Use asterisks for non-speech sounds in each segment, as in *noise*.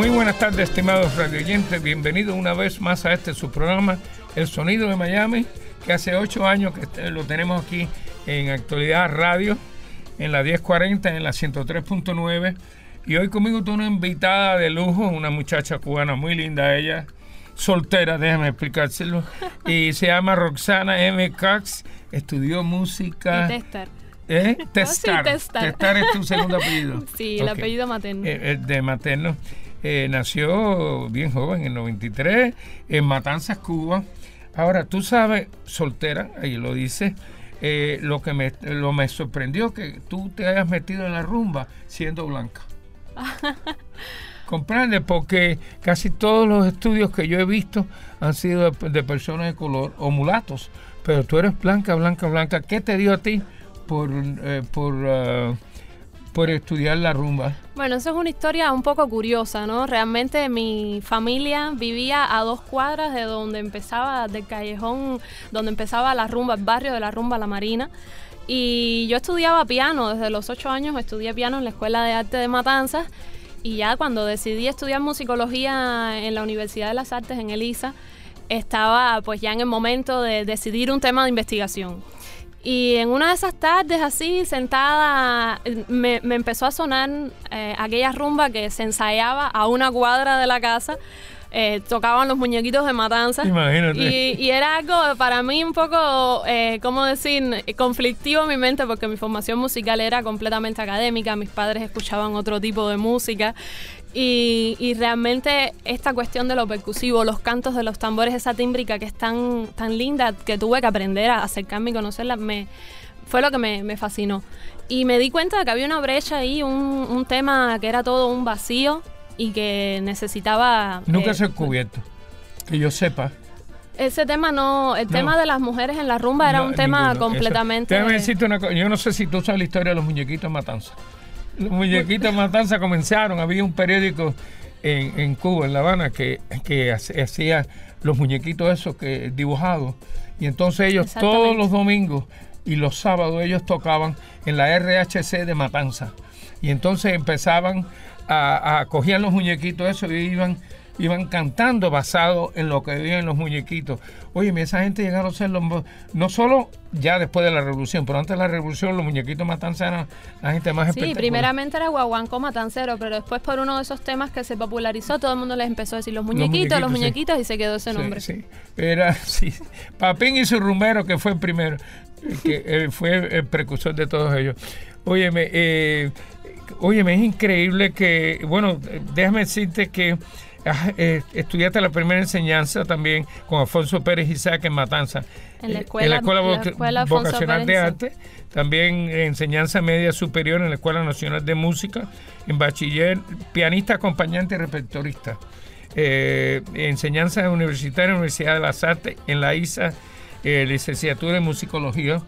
Muy buenas tardes, estimados radioyentes. Bienvenidos una vez más a este su programa, El Sonido de Miami, que hace ocho años que lo tenemos aquí en Actualidad Radio, en la 1040, en la 103.9. Y hoy conmigo tengo una invitada de lujo, una muchacha cubana muy linda, ella, soltera, déjame explicárselo. Y se llama Roxana M. Cox, estudió música. Testar. ¿Eh? *laughs* Oh, Testar. sí, Testar. Testar es tu segundo apellido. *laughs* Sí, el apellido materno. Eh, eh, de materno. Eh, nació bien joven, en 93, en Matanzas, Cuba. Ahora, tú sabes, soltera, ahí lo dice, eh, lo que me, lo me sorprendió que tú te hayas metido en la rumba siendo blanca. *laughs* Comprende, porque casi todos los estudios que yo he visto han sido de, de personas de color o mulatos, pero tú eres blanca, blanca, blanca. ¿Qué te dio a ti por, eh, por, ah, por estudiar la rumba? Bueno, eso es una historia un poco curiosa, ¿no? Realmente mi familia vivía a dos cuadras de donde empezaba, del callejón, donde empezaba la rumba, el barrio de la rumba La Marina. Y yo estudiaba piano, desde los ocho años estudié piano en la Escuela de Arte de Matanzas. Y ya cuando decidí estudiar musicología en la Universidad de las Artes, en ELISA, estaba pues ya en el momento de decidir un tema de investigación. Y en una de esas tardes así, sentada, me, me empezó a sonar eh, aquella rumba que se ensayaba a una cuadra de la casa. Eh, tocaban los muñequitos de matanza. Imagínate. Y, y era algo para mí un poco, eh, ¿cómo decir?, conflictivo en mi mente porque mi formación musical era completamente académica, mis padres escuchaban otro tipo de música. Y, y realmente esta cuestión de lo percusivo, los cantos de los tambores, esa tímbrica que es tan, tan linda que tuve que aprender a acercarme y conocerla, me, fue lo que me, me fascinó. Y me di cuenta de que había una brecha ahí, un, un tema que era todo un vacío y que necesitaba... Nunca eh, se ha cubierto. Que yo sepa. Ese tema no, el No. tema de las mujeres en la rumba era un tema ninguno. completamente... Eso. Déjame decirte una cosa. Yo no sé si tú sabes la historia de los muñequitos Matanza. Los muñequitos Matanza comenzaron. Había un periódico en, en Cuba, en La Habana, que, que hacía los muñequitos esos que dibujados. Y entonces ellos todos los domingos y los sábados ellos tocaban en la RHC de Matanza. Y entonces empezaban a, a cogían los muñequitos esos y iban iban cantando basado en lo que veían los muñequitos. Oye, esa gente llegaron a ser los, no solo ya después de la revolución, pero antes de la revolución los muñequitos matanza eran la gente más Sí, primeramente era guaguanco matancero, pero después por uno de esos temas que se popularizó, todo el mundo les empezó a decir los muñequitos, los muñequitos, muñequitos, sí. y se quedó ese Sí, nombre. sí. Era, *laughs* sí. Papín y su rumbero, que fue el primero, que eh, fue el precursor de todos ellos. Óyeme, eh, óyeme, es increíble que, bueno, déjame decirte que eh, estudiaste la primera enseñanza también con Alfonso Pérez Isaac en Matanza. En la Eh, escuela- en la escuela, la vocacional de arte, también enseñanza media superior en la Escuela Nacional de Música, en bachiller, pianista, acompañante y repertorista. Eh, enseñanza universitaria en la Universidad de las Artes, en la ISA, eh, licenciatura en musicología.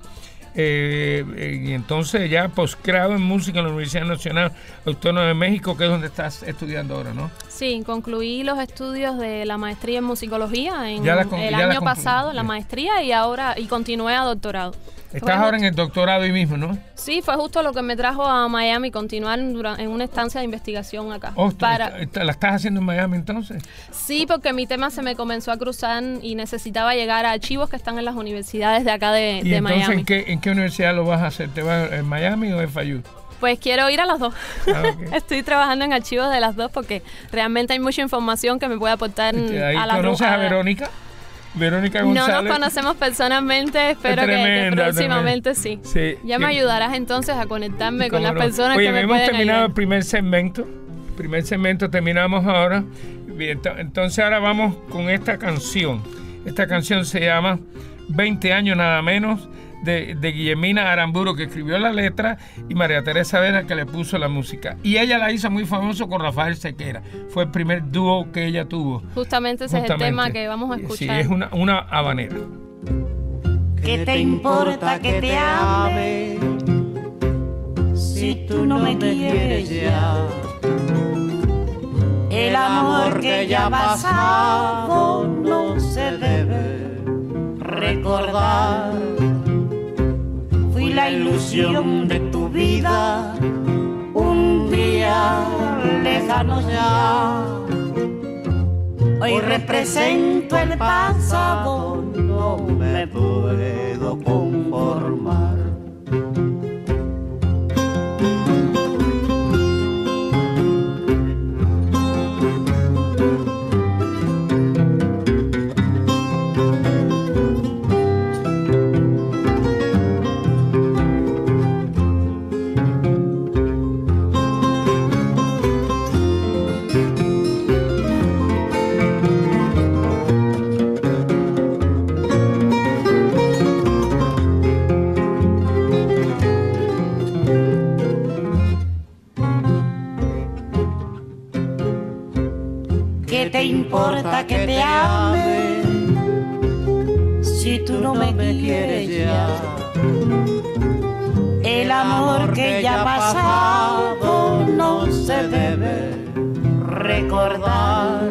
Eh, eh, y entonces ya posgrado en música en la Universidad Nacional Autónoma de México, que es donde estás estudiando ahora, ¿no? Sí, concluí los estudios de la maestría en musicología en Ya la con- el ya año pasado, la maestría, y ahora y continué a doctorado. Estás ahora en el doctorado ahí mismo, ¿no? Sí, fue justo lo que me trajo a Miami, continuar en una estancia de investigación acá. Oh, para, ¿La estás haciendo en Miami entonces? Sí, porque mi tema se me comenzó a cruzar y necesitaba llegar a archivos que están en las universidades de acá de, ¿Y de entonces Miami. ¿en qué, en qué universidad lo vas a hacer? ¿Te vas en Miami o en FIU? Pues quiero ir a los dos. Ah. *laughs* Estoy trabajando en archivos de las dos porque realmente hay mucha información que me puede aportar Este, Ahí a la conoces a Verónica. Verónica No González. nos conocemos personalmente, espero que- próximamente sí. Sí, Ya me ayudarás entonces a conectarme con ¿Cómo las no? personas Oye, que me hemos pueden terminado ayudar. el primer segmento. Primer segmento terminamos ahora. Entonces ahora vamos con esta canción. Esta canción se llama 20 años nada menos de, de Guillemina Aramburo, que escribió la letra, y María Teresa Vera, que le puso la música. Y ella la hizo muy famoso con Rafael Sequera. Fue el primer dúo que ella tuvo. Justamente ese es el tema que vamos a escuchar. Sí, es una, una habanera. ¿Qué te importa que te ame si tú no me quieres ya? El amor que ya ha pasado no se debe recordar. La ilusión de tu vida un día lejano ya. Hoy represento el pasado, no me puedo conformar. Importa que te ame si tú no me quieres ya? El amor que ya ha pasado no se debe recordar.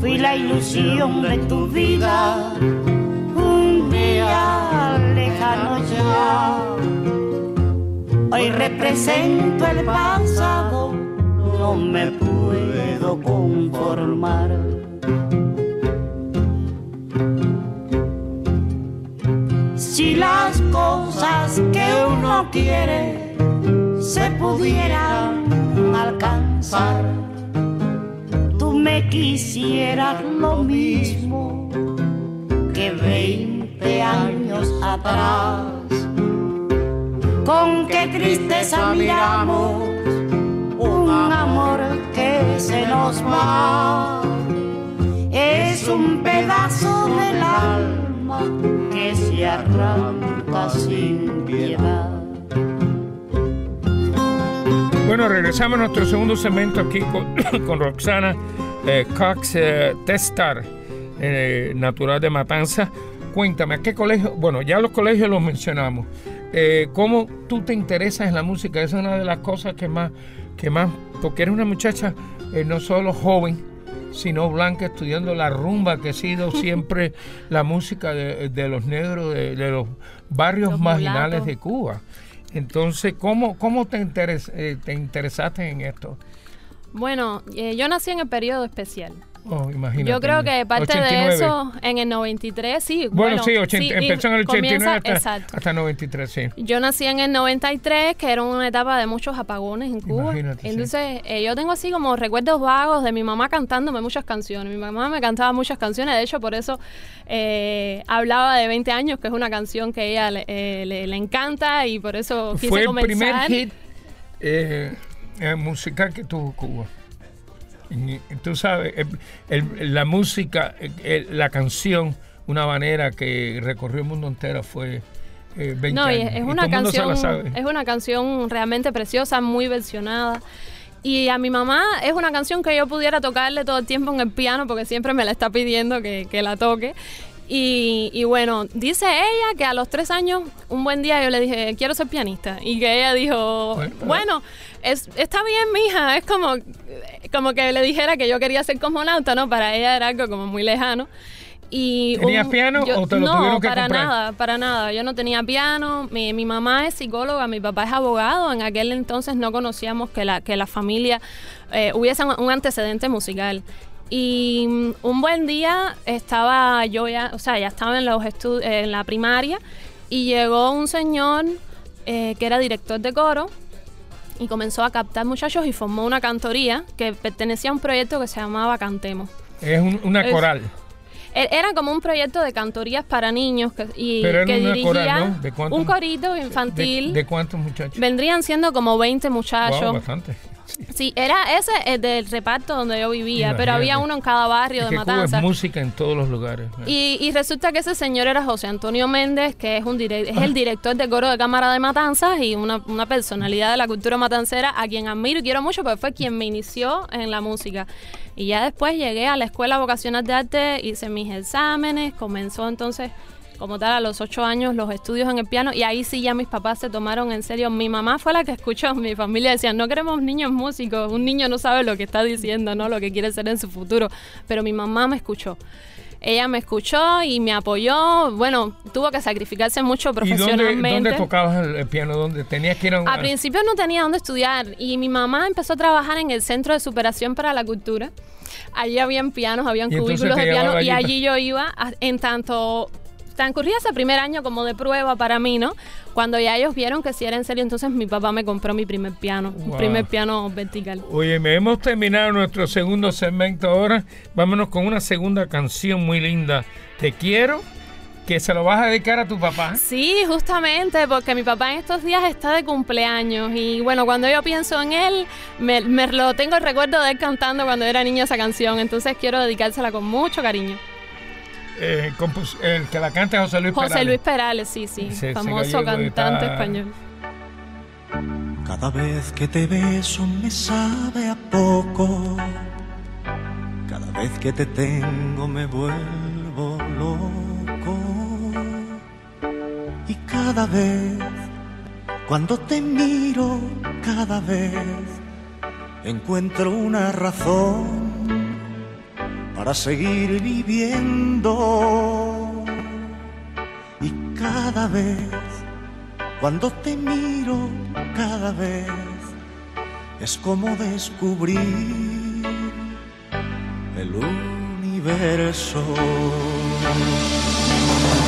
Fui la ilusión de tu vida un día lejano ya. Hoy represento el pasado, no me puedo conformar. Si las cosas que uno quiere se pudieran alcanzar, tú me quisieras lo mismo que 20 años atrás. Con qué tristeza miramos un amor se nos va. Es un pedazo del alma que se arranca sin piedad. Bueno, regresamos a nuestro segundo segmento aquí con, *coughs* Roxana eh, Cox eh, Testar, eh, natural de Matanza. Cuéntame, ¿a qué colegio? Bueno, ya los colegios los mencionamos. ¿Cómo tú te interesas en la música? Esa es una de las cosas que más, que más porque eres una muchacha eh, no solo joven, sino blanca, estudiando la rumba, que ha sido *laughs* siempre la música de, de los negros, de, de los barrios Los marginales mulatos. de Cuba. Entonces, ¿cómo, cómo te, interes- eh, te interesaste en esto? Bueno, eh, yo nací en el periodo especial. Oh, imagínate. Yo creo que parte 89. de eso en el 93, sí. Bueno, sí, 80 y empezó en el 89 comienza- hasta, exacto. hasta 93, sí. Yo nací en el 93, que era una etapa de muchos apagones en Cuba. Imagínate, sí. Entonces, eh, yo tengo así como recuerdos vagos de mi mamá cantándome muchas canciones. Mi mamá me cantaba muchas canciones, de hecho, por eso eh, hablaba de 20 años, que es una canción que ella le, eh, le- le encanta y por eso quise Fue el comenzar. primer hit musical que tuvo Cuba. Tú sabes, el- el- la música, eh, eh, la canción, una manera que recorrió el mundo entero fue eh, 20 No, años. es, Y una el canción, es una canción realmente preciosa, muy versionada. Y a mi mamá es una canción que yo pudiera tocarle todo el tiempo en el piano porque siempre me la está pidiendo que, que la toque. Y, y bueno, dice ella que a los tres años, un buen día yo le dije, quiero ser pianista. Y que ella dijo, Bueno, bueno, es, está bien, mija. Es como, como que le dijera que yo quería ser cosmonauta, ¿no? Para ella era algo como muy lejano. Y ¿Tenías piano o te lo no, tuvieron que para comprar? nada, para nada. Yo no tenía piano. Mi, mi mamá es psicóloga, mi papá es abogado. En aquel entonces no conocíamos que la, que la familia eh, hubiese un, un antecedente musical. Y mm, un buen día estaba yo ya, o sea, ya estaba en, los en la primaria y llegó un señor eh, que era director de coro y comenzó a captar muchachos y formó una cantoría que pertenecía a un proyecto que se llamaba Cantemos. Es un- una coral. E- Era como un proyecto de cantorías para niños que, y Pero que dirigía coral, ¿no? ¿De cuántos- un corito ¿De, infantil. de cuántos muchachos? Vendrían siendo como 20 Wow, muchachos. bastante. Sí, era ese el del reparto donde yo vivía, pero había uno en cada barrio Es de que Cuba Matanzas. es música en todos los lugares. Y, y resulta que ese señor era José Antonio Méndez, que es, un direc- es el director del coro de cámara de Matanzas y una, una personalidad de la cultura matancera a quien admiro y quiero mucho porque fue quien me inició en la música. Y ya después llegué a la Escuela Vocacional de Arte, hice mis exámenes, comenzó entonces como tal a los ocho años los estudios en el piano y ahí sí ya mis papás se tomaron en serio. Mi mamá fue la que escuchó, *laughs* mi familia decía, no queremos niños músicos, un niño no sabe lo que está diciendo, ¿no? Lo que quiere ser en su futuro, pero mi mamá me escuchó. Ella me escuchó y me apoyó. Bueno, tuvo que sacrificarse mucho ¿Y dónde, profesionalmente. dónde tocabas el, piano? ¿Dónde tenías que ir a un... A principio no tenía dónde estudiar y mi mamá empezó a trabajar en el Centro de Superación para la Cultura. Allí habían pianos, habían cubículos de piano y allí allí yo iba a- en tanto transcurría ese primer año como de prueba para mí, ¿no? Cuando ya ellos vieron que si era en serio, entonces mi papá me compró mi primer piano, un Wow. primer piano vertical. Oye, me hemos terminado nuestro segundo segmento ahora. Vámonos con una segunda canción muy linda. Te quiero, que se lo vas a dedicar a tu papá. Sí, justamente, porque mi papá en estos días está de cumpleaños y bueno, cuando yo pienso en él, me, me lo tengo el recuerdo de él cantando cuando era niño esa canción, entonces quiero dedicársela con mucho cariño. Eh, compus- el que la canta es José Luis José Perales. Luis Perales, sí, sí, famoso gallego cantante está- español. Cada vez que te beso me sabe a poco. Cada vez que te tengo me vuelvo loco. Y cada vez, cuando te miro, cada vez encuentro una razón para seguir viviendo. Y cada vez cuando te miro cada vez es como descubrir el universo.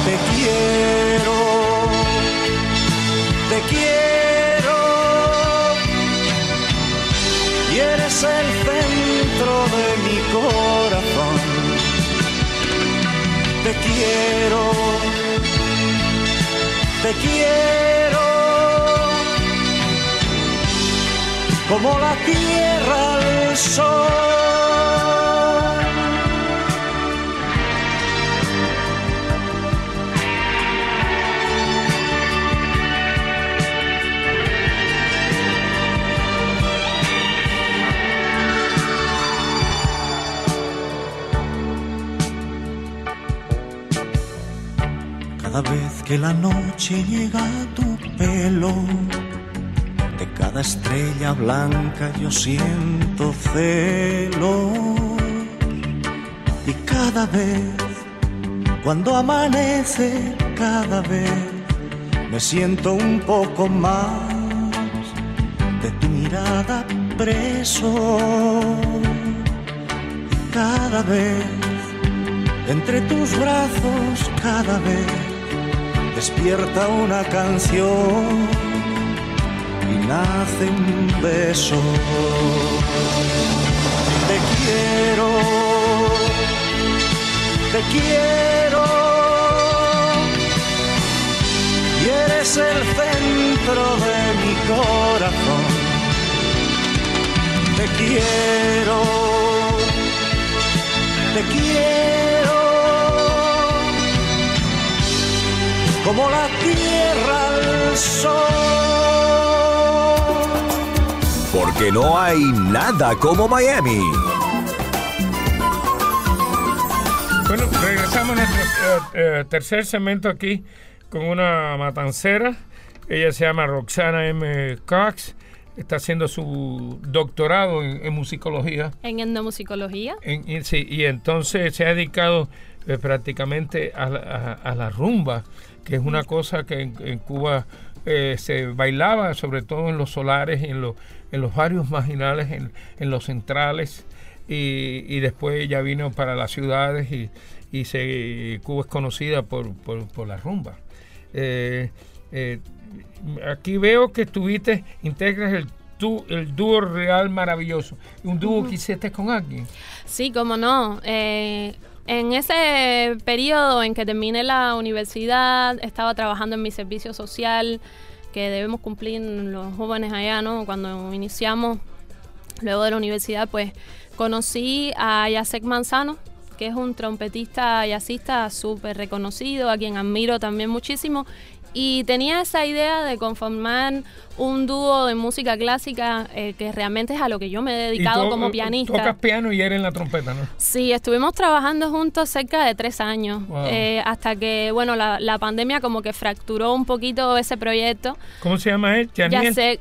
Te quiero, te quiero y eres el centro de mi corazón. Te quiero te quiero como la tierra al sol. Cada vez que la noche llega a tu pelo, de cada estrella blanca yo siento celo. Y cada vez, cuando amanece, cada vez me siento un poco más de tu mirada preso. Cada vez, entre tus brazos, cada vez despierta una canción y nace un beso. Te quiero, te quiero, y eres el centro de mi corazón. Te quiero, te quiero como la tierra al sol. Porque no hay nada como Miami. Bueno, regresamos a nuestro eh, eh, tercer segmento aquí con una matancera. Ella se llama Roxana M. Cox. Está haciendo su doctorado en, en musicología. En etnomusicología. En- y, sí, y entonces se ha dedicado eh, prácticamente a, la- a- a la rumba, que es una cosa que en, en Cuba eh, se bailaba, sobre todo en los solares, en, los en los barrios marginales, en, en los centrales, y, y después ya vino para las ciudades y, y se, Cuba es conocida por, por, por la rumba. Eh, eh, aquí veo que estuviste, integras el, tú, el dúo real maravilloso. Un dúo que hiciste con alguien. Sí, cómo no. Eh, en ese periodo en que terminé la universidad, estaba trabajando en mi servicio social que debemos cumplir los jóvenes allá, ¿no? Cuando iniciamos Luego de la universidad, pues conocí a Yasek Manzano, que es un trompetista jazzista súper reconocido, a quien admiro también muchísimo. Y tenía esa idea de conformar un dúo de música clásica eh, que realmente es a lo que yo me he dedicado Y como pianista. Tocas piano y eres en la trompeta, ¿no? Sí, estuvimos trabajando juntos cerca de tres años, Wow. eh, hasta que, bueno, la, la pandemia como que fracturó un poquito ese proyecto. ¿Cómo se llama él?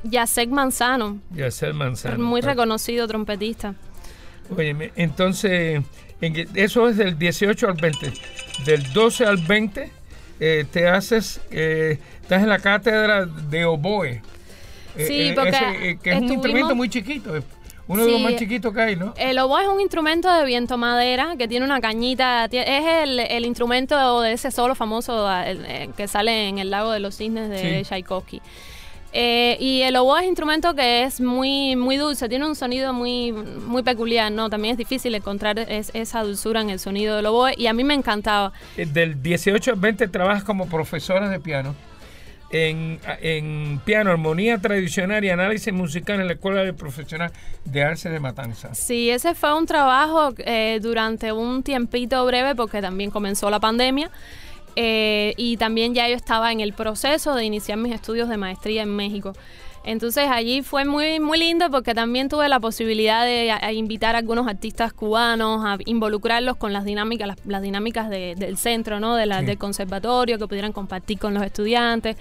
Yasek Manzano, Yacel Manzano. muy reconocido trompetista. Óyeme, entonces, eso es del 18 al 20. Del 12 al 20 eh, te haces, eh, estás en la cátedra de oboe. Eh, Sí, eh, porque ese, eh, que es un instrumento muy chiquito, uno de los más chiquitos que hay, ¿no? El oboe es un instrumento de viento madera que tiene una cañita, es el, el instrumento de ese solo famoso el- que sale en el lago de los cisnes de Sí. Tchaikovsky. Eh, y el oboe es instrumento que es muy muy dulce, tiene un sonido muy muy peculiar, ¿no? También es difícil encontrar es- esa dulzura en el sonido del oboe y a mí me encantaba. Eh, Del 18 al 20 trabajas como profesora de piano. En, en piano, armonía tradicional y análisis musical en la Escuela de Profesional de Arce de Matanzas. Sí, ese fue un trabajo eh, durante un tiempito breve porque también comenzó la pandemia eh, y también ya yo estaba en el proceso de iniciar mis estudios de maestría en México. Entonces allí fue muy muy lindo porque también tuve la posibilidad de a- a invitar a algunos artistas cubanos, a involucrarlos con las dinámicas, las, las dinámicas de- del centro, ¿no? De la- Sí. del conservatorio, que pudieran compartir con los estudiantes.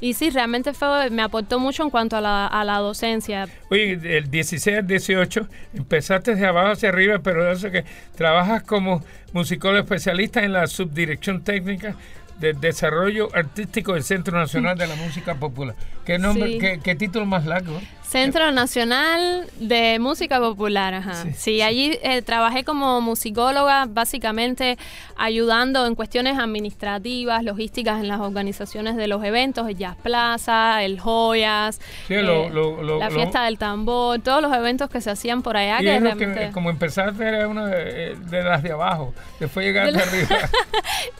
Y sí, realmente fue, me aportó mucho en cuanto a la, a la docencia. Oye, del 16 al 18 empezaste de abajo hacia arriba, pero eso que trabajas como musicólogo especialista en la subdirección técnica de desarrollo artístico del Centro Nacional de la Música Popular. ¿Qué nombre, Sí. qué, qué título más largo? Centro Nacional de Música Popular, ajá. Sí, Sí, allí eh, trabajé como musicóloga, básicamente ayudando en cuestiones administrativas, logísticas en las organizaciones de los eventos, el Jazz Plaza, el Joyas, Sí, eh, lo- lo- lo- la fiesta del tambor, todos los eventos que se hacían por allá. y que es realmente- que, como empezaste era una de, de las de abajo, después llegaste De arriba. *laughs*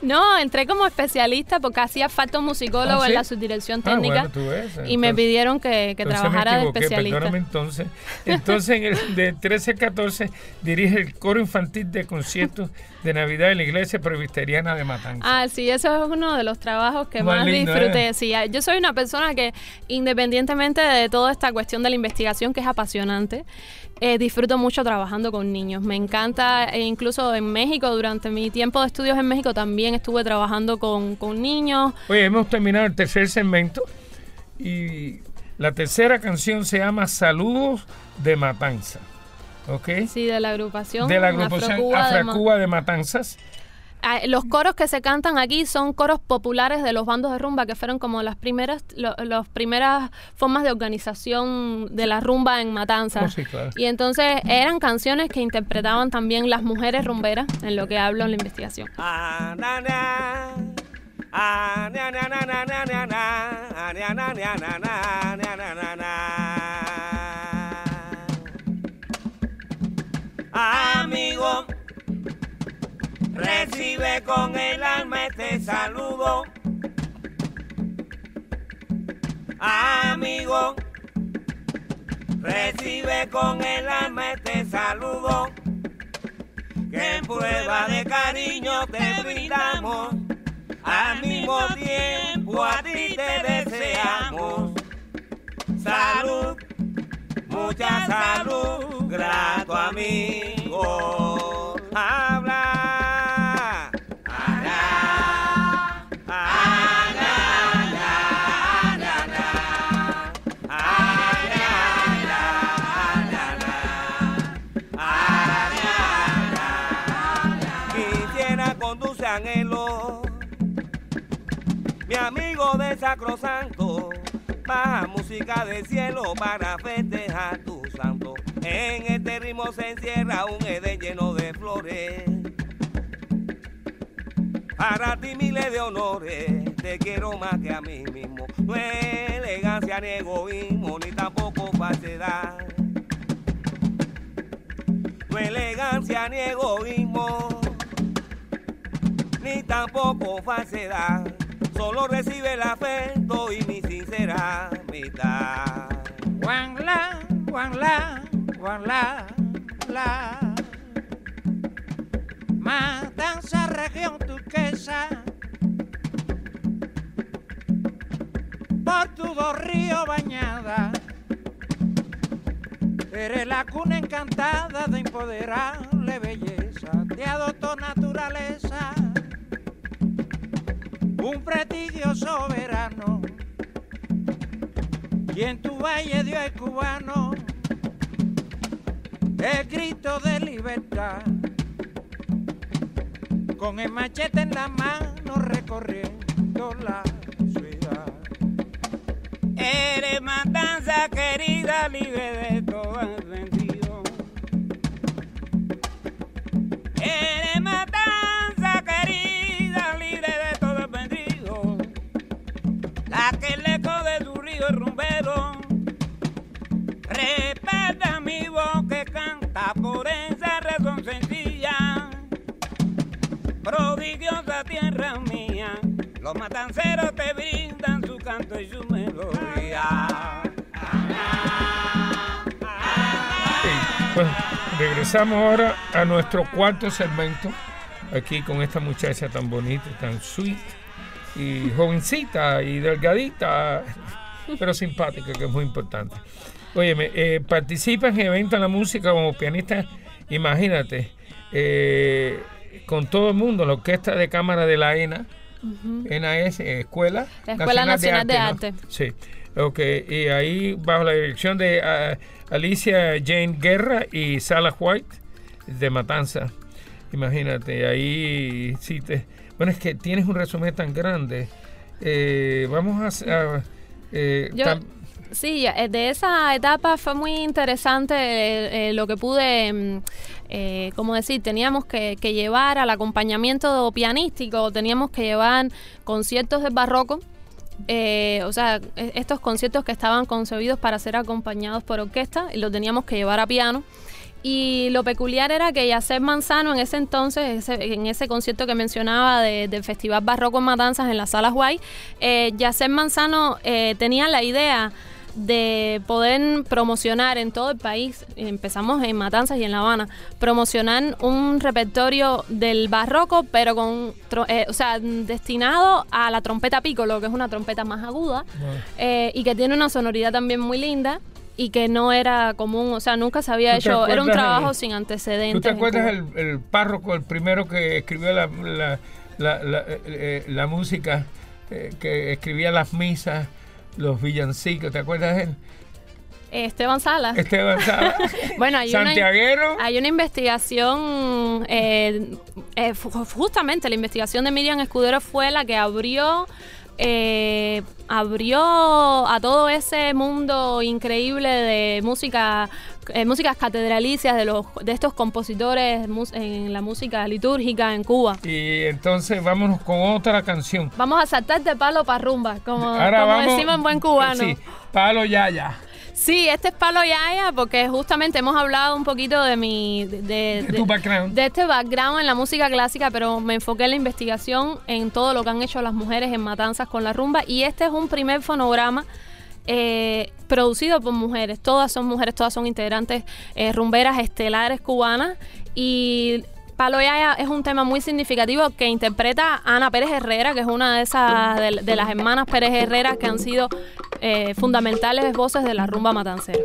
No, entré como especialista porque hacía falta un musicólogo ¿Ah, sí? en la subdirección Ah, técnica bueno, y me pidieron que, trabajara especialista. perdóname entonces. Entonces, en el, de 13 al 14, dirige el coro infantil de conciertos de Navidad en la iglesia presbiteriana de Matanzas. Ah, sí, eso es uno de los trabajos que Más más, lindo, disfruté. ¿eh? Sí, ah, yo soy una persona que, independientemente de toda esta cuestión de la investigación, que es apasionante, eh, disfruto mucho trabajando con niños. Me encanta, e incluso en México, durante mi tiempo de estudios en México, también estuve trabajando con, con niños. Oye, hemos terminado el tercer segmento y la tercera canción se llama Saludos de Matanza. ¿Ok? Sí, de la agrupación. de la agrupación Afrocuba de Ma- Afracuba de Matanzas. Ah, Los coros que se cantan aquí son coros populares de los bandos de rumba, que fueron como las primeras, lo- las primeras formas de organización de la rumba en Matanzas. Oh, sí, claro. Y entonces eran canciones que interpretaban también las mujeres rumberas, en lo que hablo en la investigación. Ah, na, na. Amigo, recibe con el alma este saludo. Amigo, recibe con el alma este saludo que en prueba de cariño te brindamos. Al mismo tiempo a ti te deseamos. Salud, mucha salud, grato amigo. Sacrosanto, baja música del cielo para festejar tu santo. En este ritmo se encierra un Edén lleno de flores. Para ti miles de honores, te quiero más que a mí mismo. No es elegancia ni egoísmo, ni tampoco falsedad. No es elegancia ni egoísmo ni tampoco falsedad. Solo recibe el afecto y mi sincera mitad. Juan la, Juan la, la, la. Matanza, región turquesa. Por tu dos ríos bañada. Eres la cuna encantada de empoderable belleza. Te adoptó naturaleza. Un prestigio soberano. Y en tu valle dio el cubano el grito de libertad. Con el machete en la mano recorriendo la ciudad. Eres matanza querida, libre de todo sentido. Eres mía, los matanceros te brindan su canto y su melodía. Bueno, regresamos ahora a nuestro cuarto segmento, aquí con esta muchacha tan bonita, tan sweet, y jovencita y delgadita, pero simpática, que es muy importante. Óyeme, eh, participa en eventos en la música como pianista, imagínate, eh, con todo el mundo, la Orquesta de Cámara de la ENA, NAS, eh, Escuela, La Escuela Nacional de. Arte. Sí, ok, y ahí bajo la dirección de ah, Alicia Jane Guerra y Sala White de Matanza. Imagínate, ahí sí te... Bueno, es que tienes un resumen tan grande. Eh, vamos a... a- eh, Yo- tam- Sí, eh, de esa etapa fue muy interesante eh, eh, lo que pude, mm, eh, decir, teníamos que, llevar al acompañamiento pianístico, teníamos que llevar conciertos del barroco, o sea, e- estos conciertos que estaban concebidos para ser acompañados por orquesta y lo teníamos que llevar a piano. Y lo peculiar era que Yacer Manzano en ese entonces, ese- en ese concierto que mencionaba de- del Festival Barroco en Matanzas en la Sala Guay, eh, Yacer Manzano eh, tenía la idea de poder promocionar en todo el país, empezamos en Matanzas y en La Habana, promocionar un repertorio del barroco, pero con, eh, o sea, destinado a la trompeta piccolo, que es una trompeta más aguda, eh, y que tiene una sonoridad también muy linda y que no era común, o sea, nunca se había ¿Tú te hecho, era un trabajo el- sin ¿Tú antecedentes. te en acuerdas el, el párroco, el primero que escribió la, la, la, la- eh, eh, música, eh, que escribía las misas, los villancicos? ¿Te acuerdas de él? Esteban Salas. Esteban Sala. *laughs* Bueno, hay una, Santiaguero. hay una investigación, eh, eh, justamente la investigación de Miriam Escudero fue la que abrió, eh, abrió a todo ese mundo increíble de música, eh, músicas catedralicias de los de estos compositores en la música litúrgica en Cuba. Y entonces vámonos con otra canción. Vamos a saltar de palo para rumba, como, como vamos. decimos en buen cubano. Sí, palo yaya. Sí, este es Palo Yaya porque justamente hemos hablado un poquito de mi... De, de- De tu background. de este background en la música clásica, pero me enfoqué en la investigación, en todo lo que han hecho las mujeres en Matanzas con la rumba. Y este es un primer fonograma eh, producido por mujeres. Todas son mujeres, todas son integrantes eh, rumberas estelares cubanas. Y Palo Yaya es un tema muy significativo que interpreta Ana Pérez Herrera, que es una de esas de, las hermanas Pérez Herrera que han sido eh, fundamentales voces de la rumba matancera.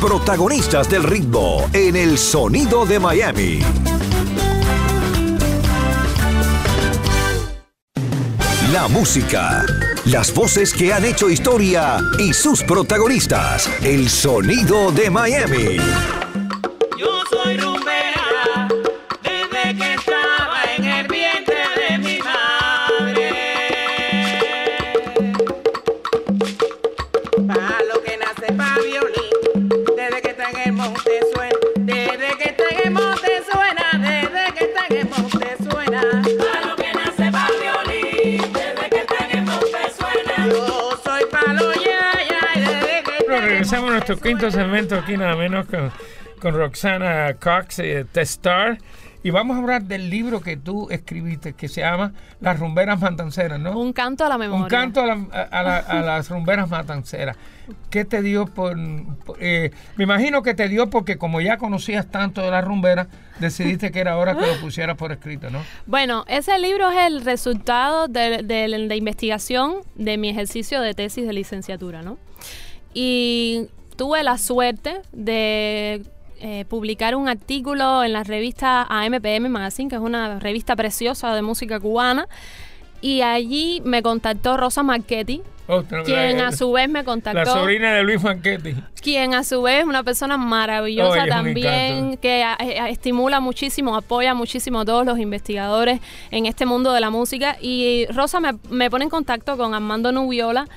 Protagonistas del ritmo en el sonido de Miami. La música, las voces que han hecho historia y sus protagonistas. El sonido de Miami. Nuestro quinto segmento aquí nada menos con, con Roxana Cox, eh, The Star. Y vamos a hablar del libro que tú escribiste que se llama Las rumberas matanceras, ¿no? Un canto a la memoria. Un canto a, la- a la- a las rumberas matanceras. ¿Qué te dio por...? por- eh, me imagino que te dio porque como ya conocías tanto de las rumberas, decidiste que era hora que lo pusieras por escrito, ¿no? Bueno, ese libro es el resultado de, de- de investigación de mi ejercicio de tesis de licenciatura, ¿no? Y tuve la suerte de eh, publicar un artículo en la revista AMPM Magazine, que es una revista preciosa de música cubana, y allí me contactó Rosa Marchetti, Otra- quien la- a su vez me La contactó sobrina de Luis Fanchetti. quien a su vez es una persona maravillosa Oye, también, que a- a- estimula muchísimo, apoya muchísimo a todos los investigadores en este mundo de la música. Y Rosa me, me pone en contacto con Armando Nubiola.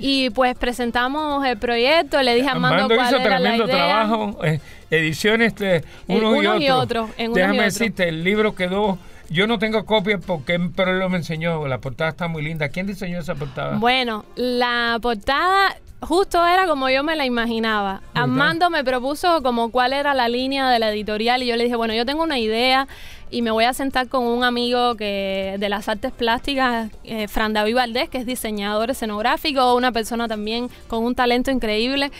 Y pues presentamos el proyecto, le dije a Armando, Armando cuál hizo era la tremendo idea. trabajo, eh, ediciones de unos, unos y otros. unos Déjame y decirte, el libro quedó, yo no tengo copia porque, pero él lo me enseñó, la portada está muy linda. ¿Quién diseñó esa portada? Bueno, la portada justo era como yo me la imaginaba. Armando me propuso como cuál era la línea de la editorial y yo le dije, bueno, yo tengo una idea y me voy a sentar con un amigo que de las artes plásticas, eh, Fran David Valdés, que es diseñador escenográfico, una persona también con un talento increíble.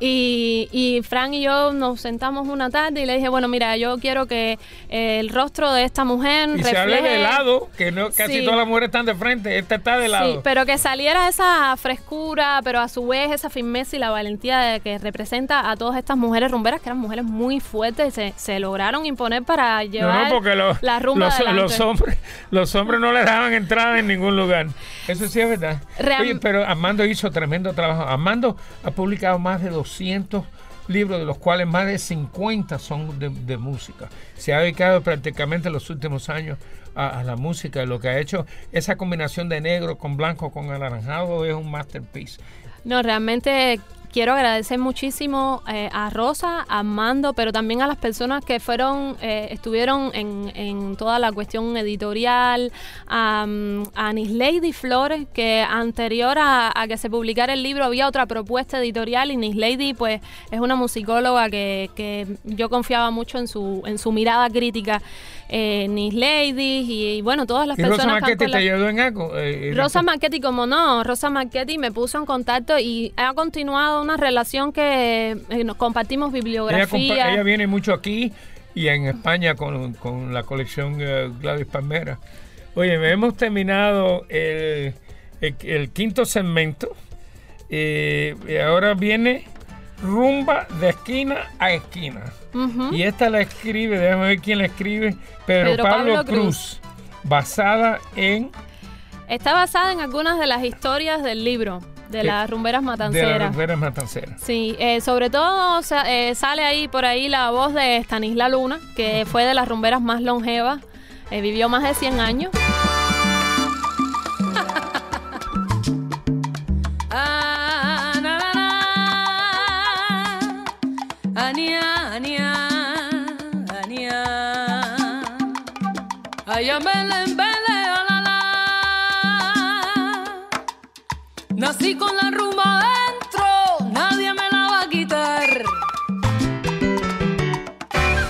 Y, y Fran y yo nos sentamos una tarde y le dije, bueno, mira, yo quiero que eh, el rostro de esta mujer y se hable de lado, que no casi Sí. todas las mujeres están de frente, esta está de Sí, lado. pero que saliera esa frescura, pero a su vez esa firmeza y la valentía de que representa a todas estas mujeres rumberas, que eran mujeres muy fuertes y se, se lograron imponer para No, llevar no, la rumba los, adelante. los hombres, los hombres no le daban entrada en ningún lugar. Eso sí es verdad. Real- Oye, pero Armando hizo tremendo trabajo. Armando ha publicado más de 200 libros, de los cuales más de 50 son de, música. Se ha dedicado prácticamente los últimos años a, a la música. Lo que ha hecho, esa combinación de negro con blanco con anaranjado es un masterpiece. No, realmente quiero agradecer muchísimo eh, a Rosa, a Armando, pero también a las personas que fueron, eh, estuvieron en, en toda la cuestión editorial, mm, a Anis Lady Flores, que anterior a, que se publicara el libro había otra propuesta editorial y Nis Lady pues es una musicóloga que, que yo confiaba mucho en su, en su mirada crítica. Eh, Nis Lady y, y, bueno, todas las ¿Y Rosa personas han Marchetti te ayudó en algo? Eh, Rosa Marchetti, como no, Rosa Marchetti me puso en contacto y ha continuado una relación que eh, nos compartimos Ella, bibliografía. compa- ella viene mucho aquí y en España con, con la colección eh, Gladys Palmera. Oye, hemos terminado el, el- el quinto segmento. y ahora viene rumba de esquina a esquina. Y esta la escribe, déjame ver quién la escribe, Pedro, Pedro Pablo, Pablo Cruz, basada en Está basada en algunas de las historias del libro de Eh, las rumberas de las matanceras. Rumberas Matanceras. Sí, eh, sobre todo sa- eh, sale ahí por ahí la voz de Stanisla Luna, que fue de las rumberas más longevas, eh, vivió más de 100 años. Ania, ania, ania. Ay, ambele, embele, ah, la, la. Nací con la rumba adentro, nadie me la va a quitar.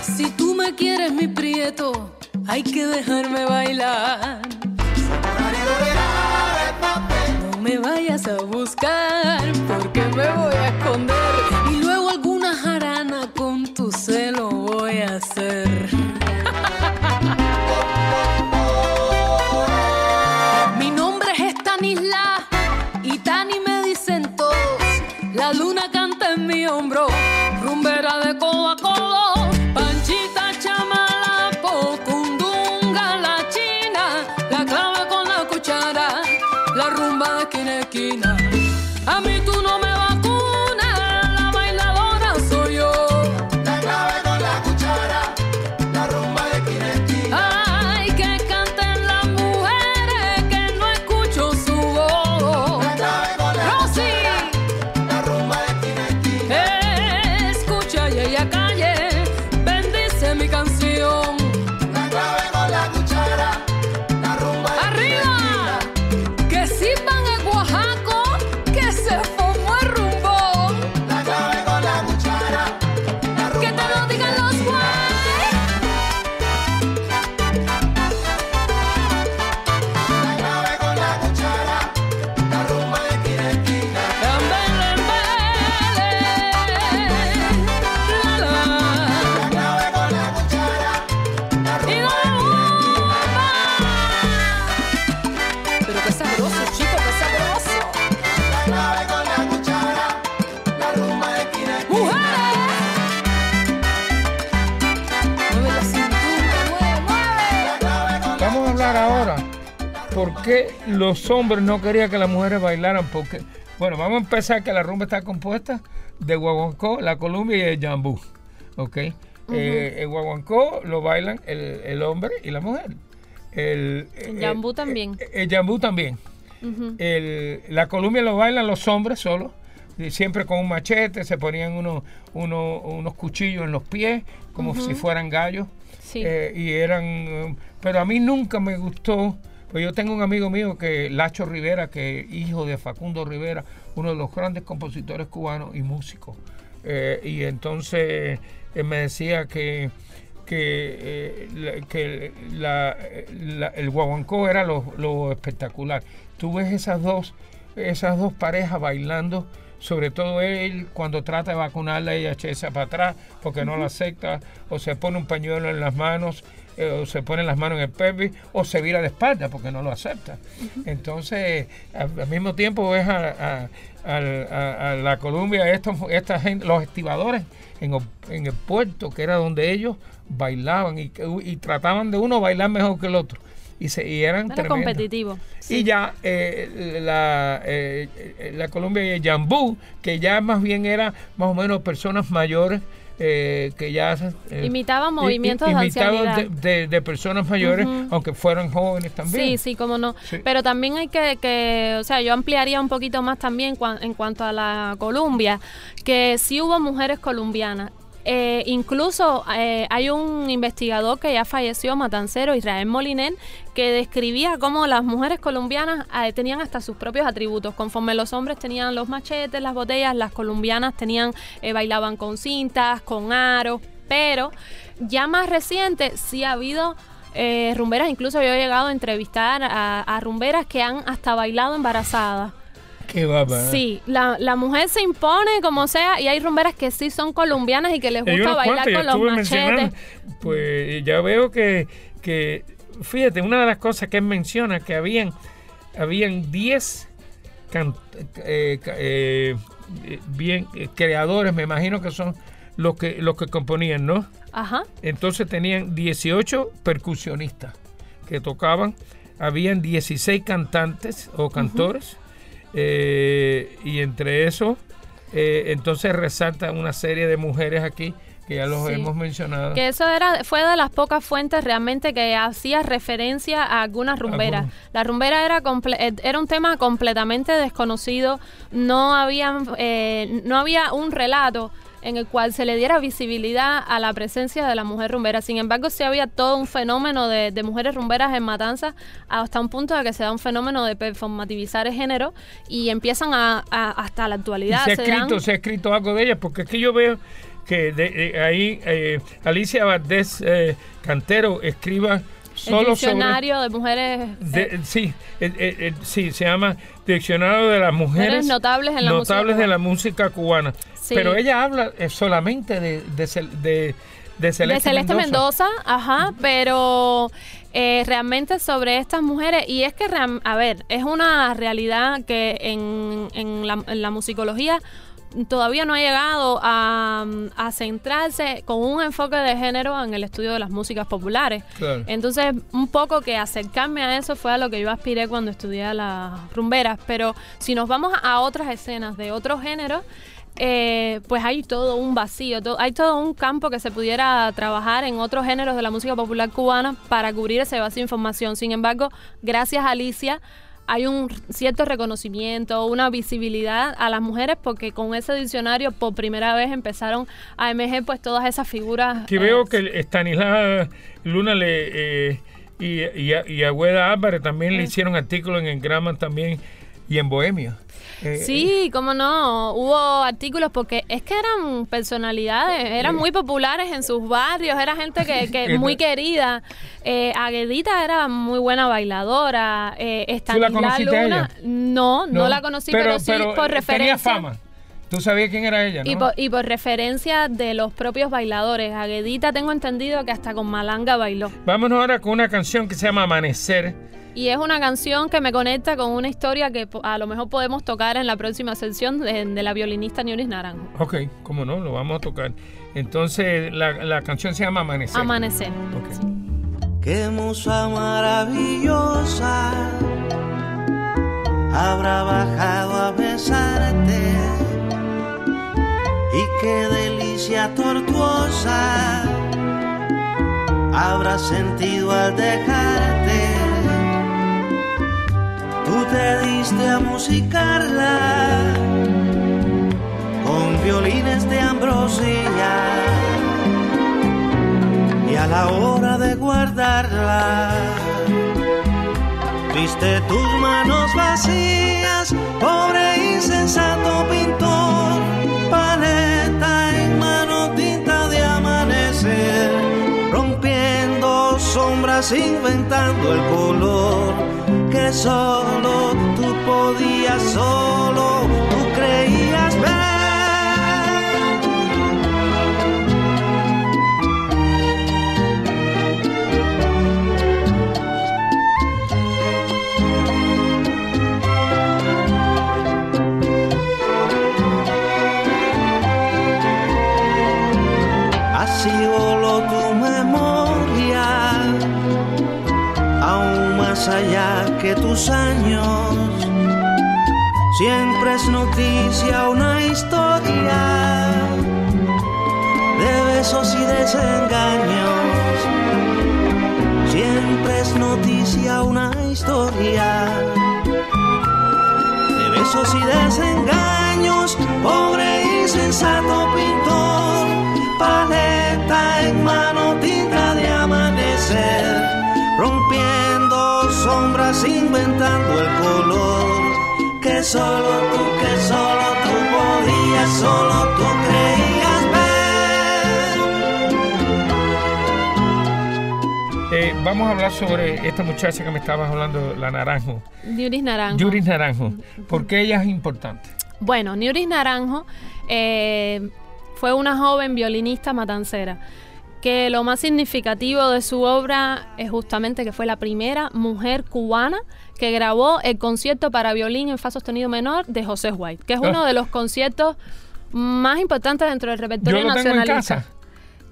Si tú me quieres, mi prieto, hay que dejarme bailar. No me vayas a buscar porque me voy a esconder los hombres no querían que las mujeres bailaran. Porque, bueno, vamos a empezar que la rumba está compuesta de guaguancó, la columbia y el jambú. ¿Ok? Eh, el guaguancó lo bailan el, el hombre y la mujer. El, El jambú también. El jambú también. El- la columbia lo bailan los hombres solos, y siempre con un machete, se ponían unos, unos, unos cuchillos en los pies, como si fueran gallos. Sí. Eh, y eran, eh, pero a mí nunca me gustó, pues yo tengo un amigo mío que, Lacho Rivera, que es hijo de Facundo Rivera, uno de los grandes compositores cubanos y músicos. Eh, y entonces él me decía que, que, eh, que la- la- el guaguancó era lo, lo espectacular. Tú ves esas dos, esas dos parejas bailando, sobre todo él cuando trata de vacunarla, ella echa para atrás porque no la acepta, o se pone un pañuelo en las manos, eh, o se pone las manos en el pelvis, o se vira de espalda porque no lo acepta. Entonces, al, al mismo tiempo ves a, a- a- a la Columbia, estos, esta gente, los estibadores en, el- en el puerto, que era donde ellos bailaban y, que- y trataban de uno bailar mejor que el otro. Y, se, y eran Era tremendos. competitivo. Y ya eh, la, eh, eh, la Colombia y el Jambú, que ya más bien era más o menos personas mayores eh, que ya... eh, Imitaban movimientos de imitaban ancianidad. de, de- de personas mayores, aunque fueran jóvenes también. Sí, sí, cómo no. Sí. Pero también hay que, que, o sea, yo ampliaría un poquito más también cua- en cuanto a la Columbia, que sí hubo mujeres colombianas. Eh, incluso eh, hay un investigador que ya falleció, Matancero, Israel Moliner, que describía cómo las mujeres colombianas eh, tenían hasta sus propios atributos. Conforme los hombres tenían los machetes, las botellas, las colombianas tenían, bailaban con cintas, con aros, pero ya más reciente sí ha habido rumberas, incluso yo he llegado a entrevistar a rumberas que han hasta bailado embarazadas. Qué baba. Sí, la, la mujer se impone como sea y hay rumberas que sí son colombianas y que les gusta unos bailar cuantos, con los machetes. Pues ya veo que, que, fíjate, una de las cosas que él menciona, que habían, habían 10 can- eh, eh, bien eh, creadores, me imagino que son los que, los que componían, ¿no? Ajá. Entonces tenían 18 percusionistas que tocaban, habían 16 cantantes o cantores, eh, y entre eso, eh, entonces resalta una serie de mujeres aquí que ya los Sí. hemos mencionado. Que eso era fue de las pocas fuentes realmente que hacía referencia a algunas rumberas. La rumbera era comple- eh, era un tema completamente desconocido. No había eh, no había un relato en el cual se le diera visibilidad a la presencia de la mujer rumbera. Sin embargo, sí había todo un fenómeno de, de mujeres rumberas en Matanzas hasta un punto de que se da un fenómeno de performativizar el género y empiezan a, a- hasta la Y actualidad. se ha escrito, dan- se ha escrito algo de ellas, porque aquí yo veo que de- de ahí eh, Alicia Valdés eh, Cantero escriba el solo sobre diccionario de mujeres De- sí, el- el- el- sí, se llama Diccionario de las Mujeres notables en la música notables de la música cubana. Sí. Pero ella habla eh, solamente de, de, de- Celeste, de Celeste Mendoza. Mendoza, ajá, pero eh, realmente sobre estas mujeres, y es que, a ver, es una realidad que en, en la, en la musicología todavía no ha llegado a, a centrarse con un enfoque de género en el estudio de las músicas populares. Claro. Entonces, un poco que acercarme a eso fue a lo que yo aspiré cuando estudié las rumberas, pero si nos vamos a otras escenas de otros géneros, eh, pues hay todo un vacío, hay todo un campo que se pudiera trabajar en otros géneros de la música popular cubana para cubrir ese vacío de información. Sin embargo, gracias a Alicia hay un cierto reconocimiento, una visibilidad a las mujeres porque con ese diccionario por primera vez empezaron a emerger pues todas esas figuras. Eh, veo que Stanislao Luna le, eh, y, y, Álvarez también le hicieron artículos en el Grama también y en Bohemia. Eh, Sí, cómo no, hubo artículos porque es que eran personalidades, eran muy populares en sus barrios, era gente que, que *laughs* muy querida. Eh, Aguedita era muy buena bailadora. Eh, ¿Tú la Estanislao conociste a Luna, ella? No, no, la conocí, pero, sí pero, por eh, referencia. Tenía fama. Tú sabías quién era ella, ¿no? Y por, y por referencia de los propios bailadores. Aguedita tengo entendido que hasta con Malanga bailó. Vámonos ahora con una canción que se llama Amanecer. Y es una canción que me conecta con una historia que a lo mejor podemos tocar en la próxima sección de, de la violinista Nioris Naranjo. Ok, cómo no, lo vamos a tocar. Entonces, la, la canción se llama Amanecer. Amanecer. Qué musa maravillosa habrá bajado a besarte y qué delicia tortuosa habrá sentido al dejarte. Tú te diste a musicarla con violines de ambrosía y a la hora de guardarla viste tus manos vacías, pobre insensato pintor, paleta en mano, tinta de amanecer, rompiendo sombras, inventando el color que solo tú podías, solo tú creías ver. Más allá que tus años. Siempre es noticia una historia de besos y desengaños. Siempre es noticia una historia de besos y desengaños. Pobre insensato pintor, paleta en mano, sombras, inventando el color que solo tú, que solo tú podías, solo tú creías ver. Eh, vamos a hablar sobre esta muchacha que me estabas hablando, la Naranjo. Yuris Naranjo. Yuris Naranjo. ¿Por qué ella es importante? Bueno, Yuris Naranjo eh, fue una joven violinista matancera que lo más significativo de su obra es justamente que fue la primera mujer cubana que grabó el concierto para violín en fa sostenido menor de José White, que es uno Ah. de los conciertos más importantes dentro del repertorio Yo lo tengo en nacionalista. casa.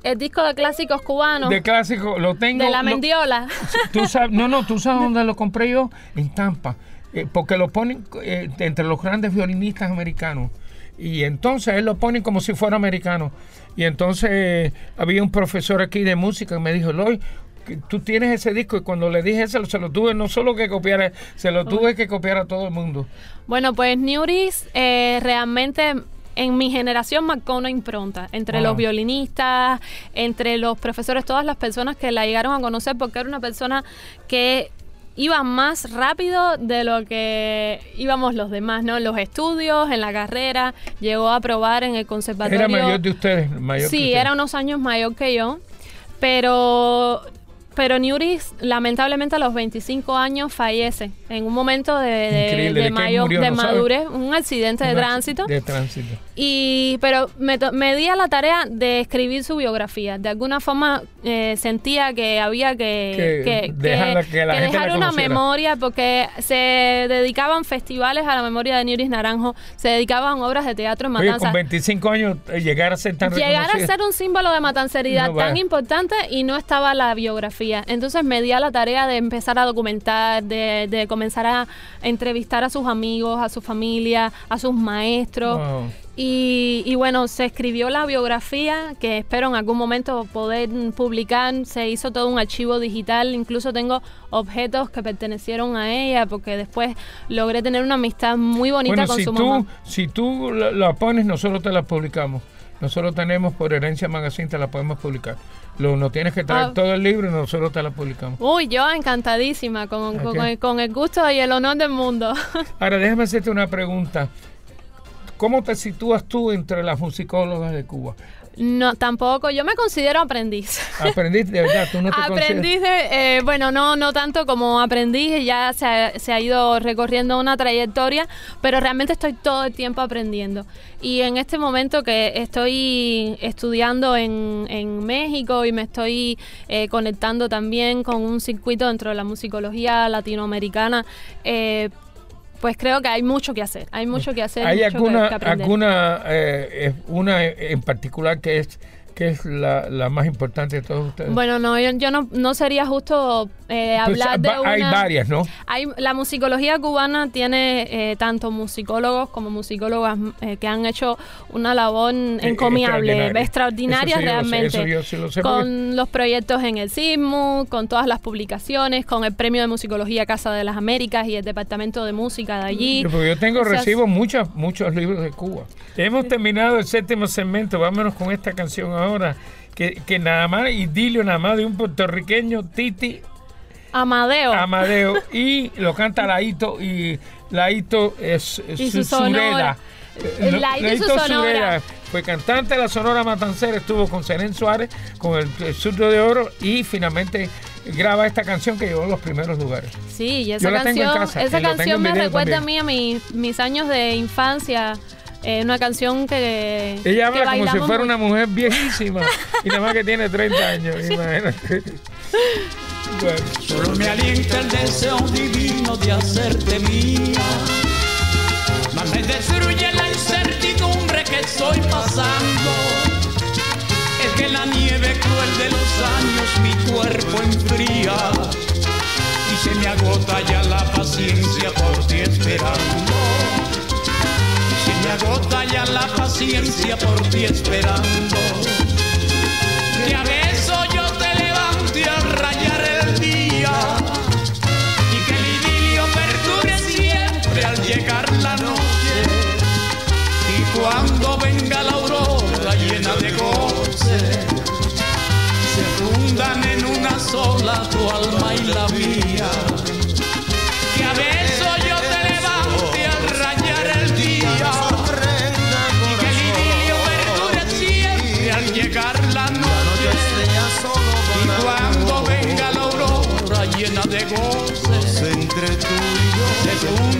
El disco de clásicos cubanos De clásico, lo tengo. de la lo- Mendiola. Tú *laughs* sabes, no, no, tú sabes dónde lo compré yo, en Tampa, Eh, porque lo ponen eh, entre los grandes violinistas americanos. Y entonces él lo ponen como si fuera americano. Y entonces había un profesor aquí de música que me dijo, Loy, que tú tienes ese disco. Y cuando le dije eso, se lo tuve no solo que copiar, se lo tuve que copiar a todo el mundo. Bueno, pues Newris eh, realmente en mi generación marcó una impronta entre Wow. los violinistas, entre los profesores, todas las personas que la llegaron a conocer, porque era una persona que iba más rápido de lo que íbamos los demás, ¿no? En los estudios, en la carrera, llegó a probar en el conservatorio. Era mayor de ustedes. Mayor que Sí, ustedes. era unos años mayor que yo, pero pero Newris lamentablemente a los 25 años fallece en un momento de, de- de ¿de qué mayor- murió? de ¿No sabe? madurez, un accidente de Un tránsito. De tránsito. Y, pero me, me di a la tarea de escribir su biografía. De alguna forma eh, sentía que había que, Que dejarla- que la gente la dejar una memoria porque se dedicaban festivales a la memoria de Newris Naranjo, se dedicaban obras de teatro en Oye, Matanzas. con 25 años eh, llegar a ser tan Llegar a ser un símbolo de matanceridad No, tan importante y no estaba la biografía. Entonces me di a la tarea de empezar a documentar, de, de comenzar a entrevistar a sus amigos, a su familia, a sus maestros. Wow. Y, y bueno, se escribió la biografía que espero en algún momento poder publicar. Se hizo todo un archivo digital. Incluso tengo objetos que pertenecieron a ella porque después logré tener una amistad muy bonita Bueno, con si su tú, mamá. si tú la, la pones, nosotros te la publicamos. Nosotros tenemos por Herencia Magazine, te la podemos publicar. Lo, no tienes que traer Ah. todo el libro y nosotros te la publicamos. Uy, yo encantadísima, con, con- Ok. con el, con el gusto y el honor del mundo. *laughs* Ahora, déjame hacerte una pregunta. ¿Cómo te sitúas tú entre las musicólogas de Cuba? No, tampoco, yo me considero aprendiz. ¿Aprendiste de verdad? ¿Tú no te aprendiz de, eh, bueno, no, no tanto como aprendiz, ya se ha, se ha ido recorriendo una trayectoria, pero realmente estoy todo el tiempo aprendiendo. Y en este momento que estoy estudiando en, en México y me estoy eh, conectando también con un circuito dentro de la musicología latinoamericana, eh, pues creo que hay mucho que hacer, hay mucho que hacer. ¿Hay mucho alguna, que alguna eh, una en particular que es que es la, la más importante de todos ustedes? Bueno, no, yo, yo no, no sería justo eh, Pues, hablar de va- una... Hay varias, ¿no? Hay, la musicología cubana tiene eh, tanto musicólogos como musicólogas eh, que han hecho una labor encomiable, extraordinaria. extraordinaria Eso sí yo lo sé, realmente. eso yo sí lo sé porque- con los proyectos en el CISMU, con todas las publicaciones, con el Premio de Musicología Casa de las Américas y el Departamento de Música de allí. Yo, porque yo tengo, O sea, recibo muchos, muchos libros de Cuba. Hemos terminado el séptimo segmento, vámonos con esta canción ahora, que, que nada más, idilio nada más de un puertorriqueño, Titi Amadeo. Amadeo, *laughs* y lo canta Laito, y Laito es, es Y su sonora. Eh, Laito su sonora. Fue cantante de la Sonora Matancera, estuvo con Seren Suárez, con el, el Surdo de Oro, y finalmente graba esta canción que llevó a los primeros lugares. Sí, y Yo esa la tengo en canción, casa, esa canción me recuerda también. a mí a mis, mis años de infancia. Eh, una canción que. Ella que habla como si fuera una mujer viejísima y nada más que tiene 30 años, imagínate. Bueno. Solo me alienta el deseo divino de hacerte mía. Mas me destruye la incertidumbre que estoy pasando. Es que la nieve cruel de los años mi cuerpo enfría. Y se me agota ya la paciencia por ti esperando. Agota ya la paciencia por ti esperando. Que a beso yo te levante a rayar el día y que el idilio perdure siempre al llegar la noche y cuando venga la aurora llena de goce se fundan en una sola tu alma y la mía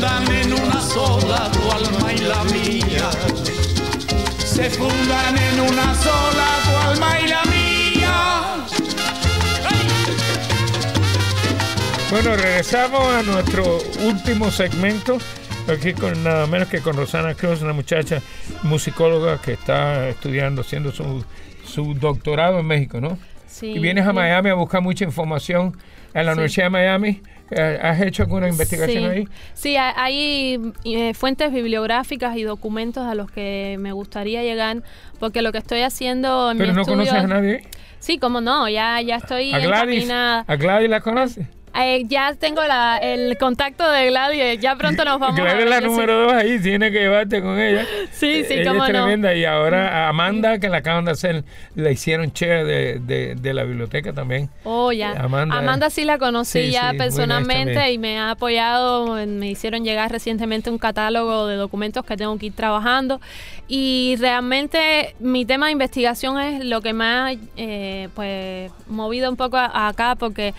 fundan en una sola tu alma y la mía. Se fundan en una sola tu alma y la mía. Bueno, regresamos a nuestro último segmento. Aquí con nada menos que con Rosana Cruz, una muchacha musicóloga que está estudiando, haciendo su, su doctorado en México, ¿no? Sí. Y vienes a Miami a buscar mucha información en la Sí. Universidad de Miami. Eh, ¿Has hecho alguna investigación sí. ahí? Sí, ha- hay eh, fuentes bibliográficas y documentos a los que me gustaría llegar, porque lo que estoy haciendo en Pero mi no estudio... conoces a nadie. Sí, como no, ya, ya estoy ¿A Gladys? encaminada. ¿A Gladys la conoces? Eh, ya tengo la, el contacto de Gladys, ya pronto nos vamos a ver. la sí. número dos ahí, tiene que llevarte con ella. Sí, sí, ella cómo es no. tremenda. Y ahora a Amanda, que la acaban de hacer, la hicieron chair de, de, de la biblioteca también. Oh, ya. Amanda- Amanda, sí la conocí Sí, ya sí, personalmente nice y me ha apoyado. Me hicieron llegar recientemente un catálogo de documentos que tengo que ir trabajando. Y realmente mi tema de investigación es lo que ha eh, pues, movido un poco a- acá porque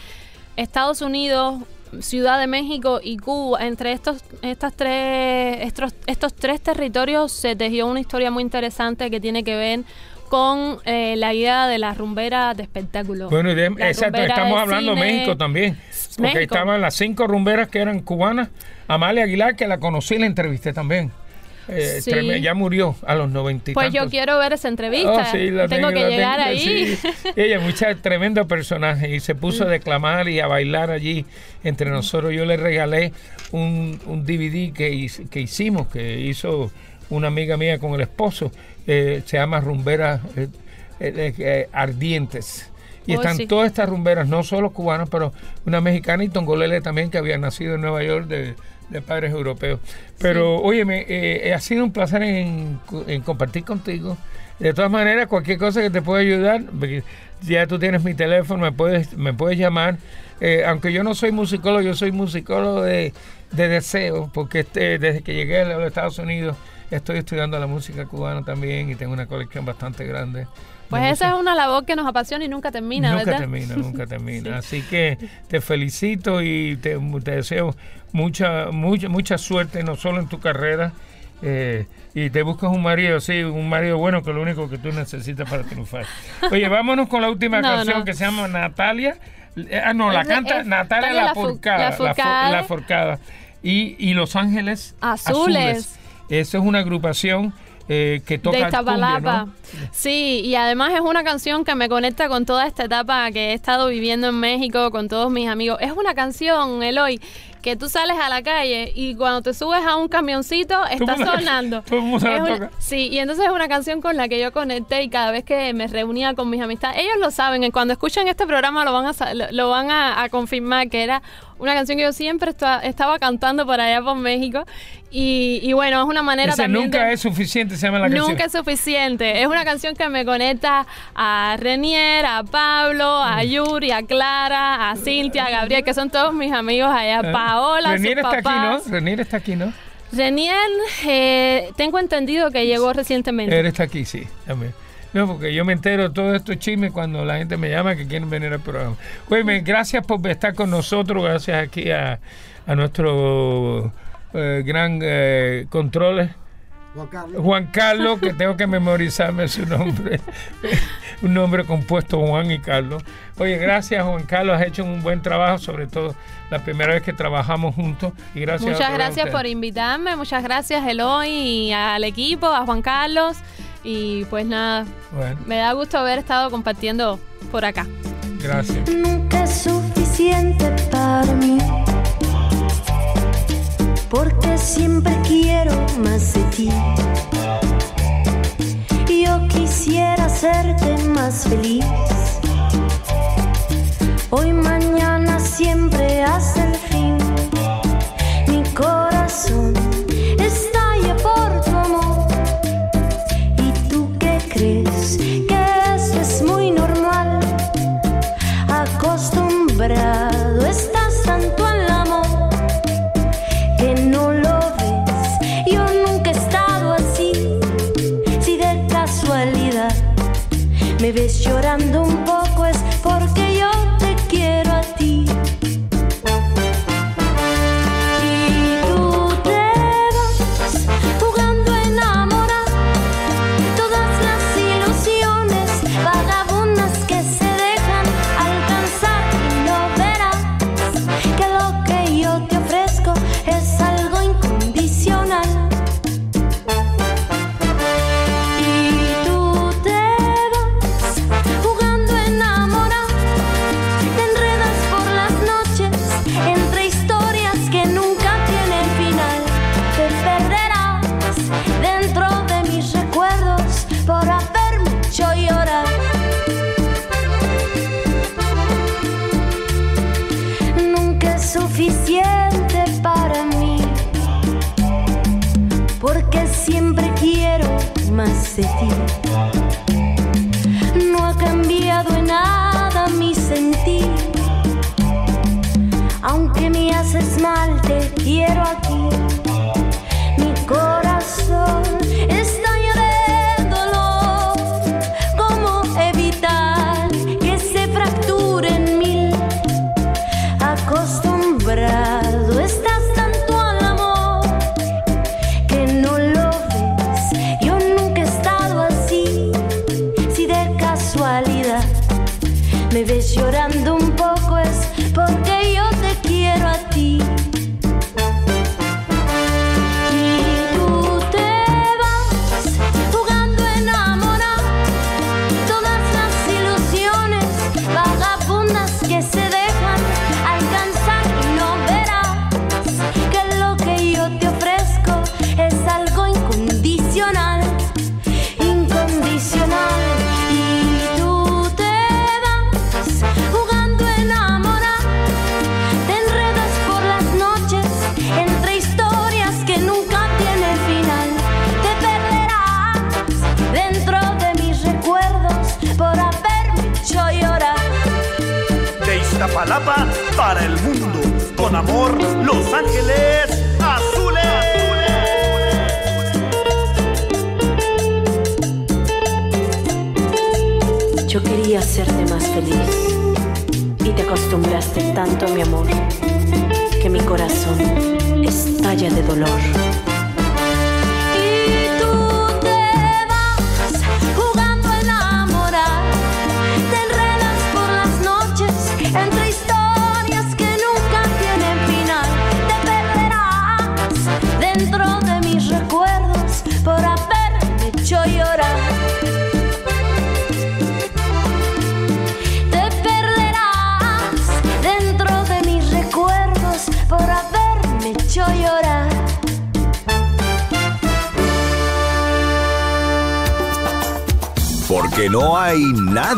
Estados Unidos, Ciudad de México y Cuba, entre estos, estas tres, estos, estos tres territorios se tejió una historia muy interesante que tiene que ver con eh, la idea de la rumbera de espectáculo. Bueno, de- exacto, estamos hablando de. México también. Porque México. estaban las cinco rumberas que eran cubanas. Amalia Aguilar, que la conocí, la entrevisté también. Eh, Sí. ya murió a los noventa y Pues yo quiero ver esa entrevista. Oh, sí, la tengo, que la llegar tengo, ahí. sí. *laughs* Ella, mucha tremendo personaje, y se puso a declamar y a bailar allí entre nosotros. Yo le regalé un, un DVD que, que hicimos, que hizo una amiga mía con el esposo. eh, se llama Rumberas eh, eh, eh, Ardientes. Y Oh, están sí. todas estas rumberas, no solo cubanas, pero una mexicana y tongolele también que había nacido en Nueva York de, de padres europeos. Pero, óyeme, eh, ha sido un placer en, en compartir contigo. De todas maneras, cualquier cosa que te pueda ayudar, ya tú tienes mi teléfono, me puedes, me puedes llamar. Eh, aunque yo no soy musicólogo, yo soy musicólogo de, de deseo, porque este, desde que llegué a los Estados Unidos estoy estudiando la música cubana también y tengo una colección bastante grande. Pues esa es una labor que nos apasiona y nunca termina, nunca ¿verdad? termina, nunca *laughs* termina. Así que te felicito y te, te deseo mucha, mucha, mucha suerte, no solo en tu carrera. eh, y te buscas un marido, sí, un marido bueno, que es lo único que tú necesitas para triunfar. Oye, vámonos con la última *laughs* No, canción no. que se llama Natalia. Eh, Ah, no, la Es- canta es Natalia La Forcada. La La, Fo- Forcada. La Forcada. Y, y Los Ángeles Azules. Esa es una agrupación eh, que toca de Iztapalapa. ¿no? Sí, y además es una canción que me conecta con toda esta etapa que he estado viviendo en México con todos mis amigos. Es una canción, Eloy, que tú sales a la calle y cuando te subes a un camioncito está sonando. *laughs* Es una- sí, y entonces es una canción con la que yo conecté y cada vez que me reunía con mis amistades, ellos lo saben, y cuando escuchan este programa lo van a, lo, lo van a, a confirmar, que era una canción que yo siempre esta- estaba cantando por allá por México. Y, y bueno, es una manera Ese también nunca de- es suficiente, se llama la canción. Nunca es suficiente. Es una canción que me conecta a Renier, a Pablo, Mm. a Yuri, a Clara, a Cintia, a Gabriel, que son todos mis amigos allá. Ah. Paola, Renier sus está aquí. ¿no? Renier está aquí, ¿no? Renier, eh, tengo entendido que llegó recientemente. Él está aquí, sí. también. No, porque yo me entero de todo estos chismes cuando la gente me llama que quieren venir al programa. Oye, gracias por estar con nosotros, gracias aquí a, a nuestro eh, gran eh, controles. Juan Carlos. Juan Carlos, que tengo que memorizarme su nombre. *laughs* un nombre compuesto Juan y Carlos. Oye, gracias Juan Carlos, has hecho un buen trabajo, sobre todo la primera vez que trabajamos juntos. Y gracias Muchas a gracias por invitarme, muchas gracias Eloy y al equipo, a Juan Carlos. Y pues nada, Bueno, me da gusto haber estado compartiendo por acá. gracias. nunca es suficiente para mí. Porque siempre quiero más de ti. Yo quisiera hacerte más feliz. Hoy, mañana, siempre hasta el llorando un poco